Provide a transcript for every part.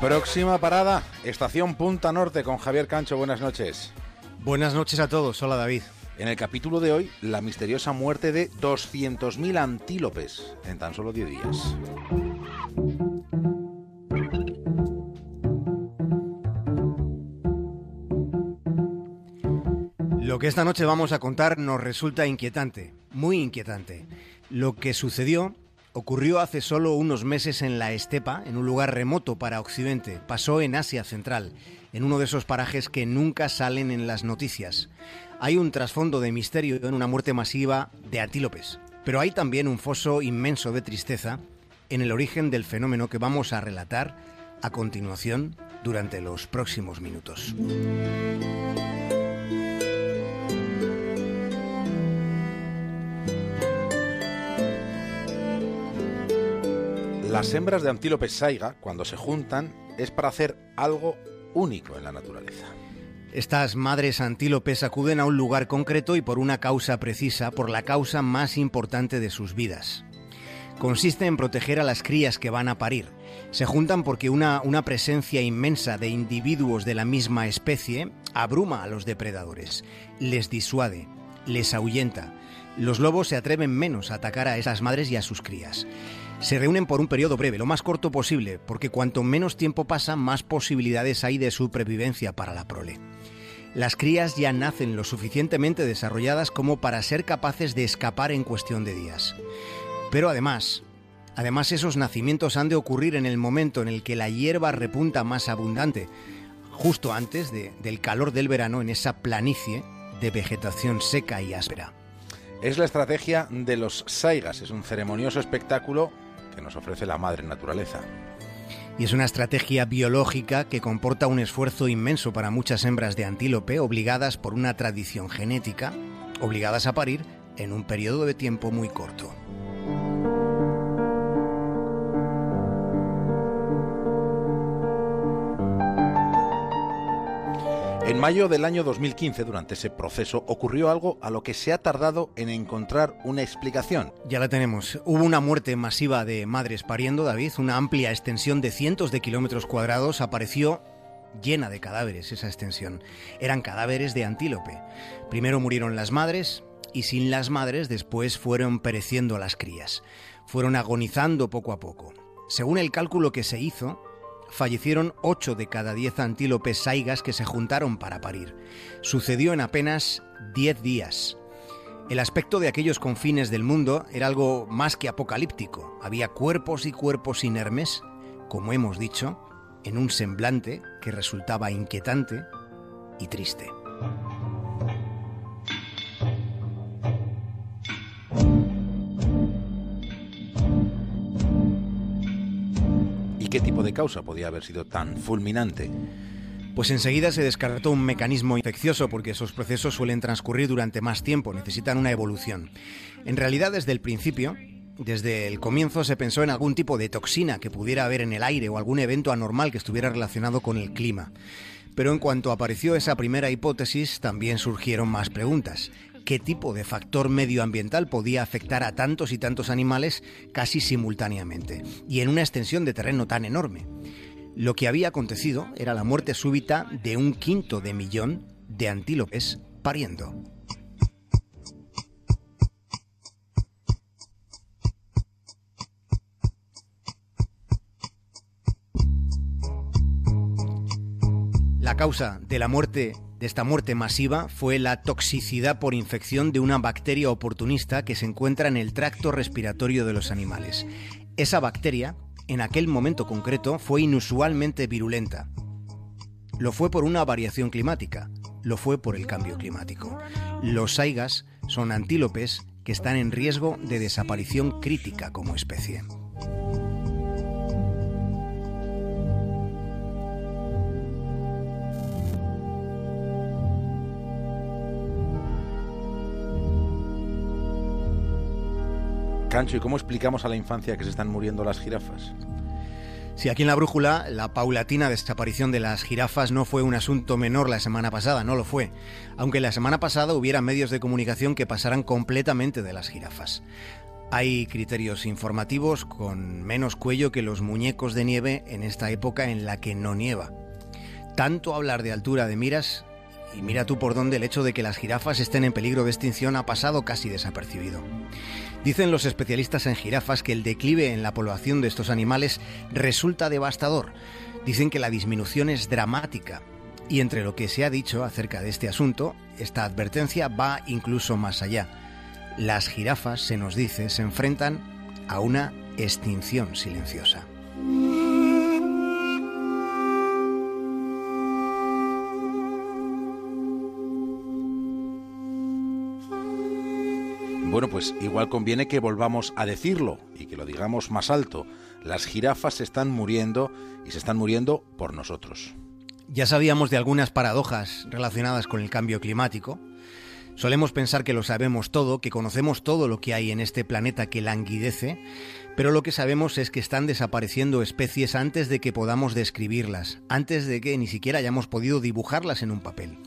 Próxima parada, estación Punta Norte con Javier Cancho. Buenas noches. Buenas noches a todos. Hola David. En el capítulo de hoy, la misteriosa muerte de 200.000 antílopes en tan solo 10 días. Lo que esta noche vamos a contar nos resulta inquietante, muy inquietante. Lo que sucedió ocurrió hace solo unos meses en la estepa, en un lugar remoto para Occidente. Pasó en Asia Central, en uno de esos parajes que nunca salen en las noticias. Hay un trasfondo de misterio en una muerte masiva de antílopes, pero hay también un foso inmenso de tristeza en el origen del fenómeno que vamos a relatar a continuación durante los próximos minutos. Las hembras de antílopes saiga, cuando se juntan, es para hacer algo único en la naturaleza. Estas madres antílopes acuden a un lugar concreto y por una causa precisa, por la causa más importante de sus vidas. Consiste en proteger a las crías que van a parir. Se juntan porque una, una presencia inmensa de individuos de la misma especie abruma a los depredadores, les disuade, les ahuyenta. Los lobos se atreven menos a atacar a esas madres y a sus crías. Se reúnen por un periodo breve, lo más corto posible, porque cuanto menos tiempo pasa, más posibilidades hay de supervivencia para la prole. Las crías ya nacen lo suficientemente desarrolladas como para ser capaces de escapar en cuestión de días. Pero además, además esos nacimientos han de ocurrir en el momento en el que la hierba repunta más abundante, justo antes de, del calor del verano en esa planicie de vegetación seca y áspera. Es la estrategia de los saigas, es un ceremonioso espectáculo que nos ofrece la madre naturaleza. Y es una estrategia biológica que comporta un esfuerzo inmenso para muchas hembras de antílope obligadas por una tradición genética, obligadas a parir en un periodo de tiempo muy corto. En mayo del año 2015, durante ese proceso, ocurrió algo a lo que se ha tardado en encontrar una explicación. Ya la tenemos. Hubo una muerte masiva de madres pariendo, David. Una amplia extensión de cientos de kilómetros cuadrados apareció llena de cadáveres esa extensión. Eran cadáveres de antílope. Primero murieron las madres y sin las madres después fueron pereciendo las crías. Fueron agonizando poco a poco. Según el cálculo que se hizo, fallecieron 8 de cada 10 antílopes saigas que se juntaron para parir. Sucedió en apenas 10 días. El aspecto de aquellos confines del mundo era algo más que apocalíptico. Había cuerpos y cuerpos inermes, como hemos dicho, en un semblante que resultaba inquietante y triste. ¿Y qué tipo de causa podía haber sido tan fulminante? Pues enseguida se descartó un mecanismo infeccioso porque esos procesos suelen transcurrir durante más tiempo, necesitan una evolución. En realidad, desde el principio, desde el comienzo se pensó en algún tipo de toxina que pudiera haber en el aire o algún evento anormal que estuviera relacionado con el clima. Pero en cuanto apareció esa primera hipótesis, también surgieron más preguntas. ¿Qué tipo de factor medioambiental podía afectar a tantos y tantos animales casi simultáneamente y en una extensión de terreno tan enorme? Lo que había acontecido era la muerte súbita de un quinto de millón de antílopes pariendo. La causa de la muerte de esta muerte masiva fue la toxicidad por infección de una bacteria oportunista que se encuentra en el tracto respiratorio de los animales. Esa bacteria, en aquel momento concreto, fue inusualmente virulenta. Lo fue por una variación climática, lo fue por el cambio climático. Los saigas son antílopes que están en riesgo de desaparición crítica como especie. Cancho, ¿y cómo explicamos a la infancia que se están muriendo las jirafas? Sí, aquí en la brújula, la paulatina desaparición de las jirafas no fue un asunto menor la semana pasada, no lo fue. Aunque la semana pasada hubiera medios de comunicación que pasaran completamente de las jirafas. Hay criterios informativos con menos cuello que los muñecos de nieve en esta época en la que no nieva. Tanto hablar de altura de miras, y mira tú por dónde el hecho de que las jirafas estén en peligro de extinción ha pasado casi desapercibido. Dicen los especialistas en jirafas que el declive en la población de estos animales resulta devastador. Dicen que la disminución es dramática. Y entre lo que se ha dicho acerca de este asunto, esta advertencia va incluso más allá las jirafas, se nos dice, se enfrentan a una extinción silenciosa. Bueno, pues igual conviene que volvamos a decirlo y que lo digamos más alto. Las jirafas se están muriendo y se están muriendo por nosotros. Ya sabíamos de algunas paradojas relacionadas con el cambio climático, Solemos pensar que lo sabemos todo, que conocemos todo lo que hay en este planeta que languidece, pero lo que sabemos es que están desapareciendo especies antes de que podamos describirlas, antes de que ni siquiera hayamos podido dibujarlas en un papel.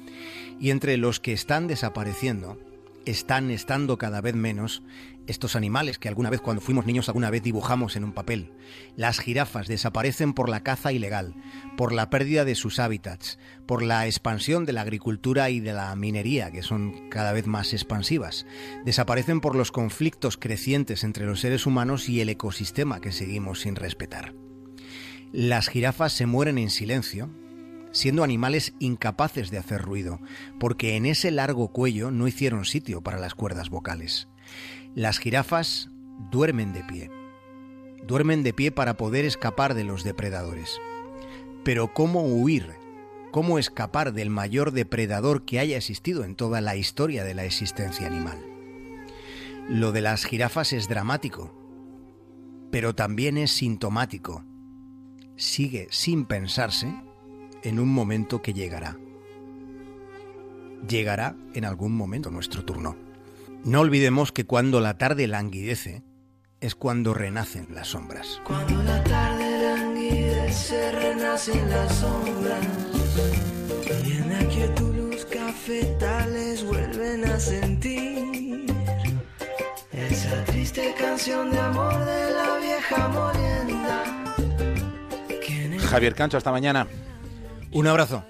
Y entre los que están desapareciendo, están estando cada vez menos estos animales que alguna vez cuando fuimos niños alguna vez dibujamos en un papel. Las jirafas desaparecen por la caza ilegal, por la pérdida de sus hábitats, por la expansión de la agricultura y de la minería, que son cada vez más expansivas. Desaparecen por los conflictos crecientes entre los seres humanos y el ecosistema que seguimos sin respetar. Las jirafas se mueren en silencio, siendo animales incapaces de hacer ruido, porque en ese largo cuello no hicieron sitio para las cuerdas vocales. Las jirafas duermen de pie. Duermen de pie para poder escapar de los depredadores. Pero ¿cómo huir? ¿Cómo escapar del mayor depredador que haya existido en toda la historia de la existencia animal? Lo de las jirafas es dramático, pero también es sintomático. Sigue sin pensarse en un momento que llegará. Llegará en algún momento nuestro turno. No olvidemos que cuando la tarde languidece, es cuando renacen las sombras. Cuando la tarde languidece, renacen las sombras. Y en la quietud los cafetales vuelven a sentir esa triste canción de amor de la vieja molienda. Javier Cancho, hasta mañana. Un abrazo.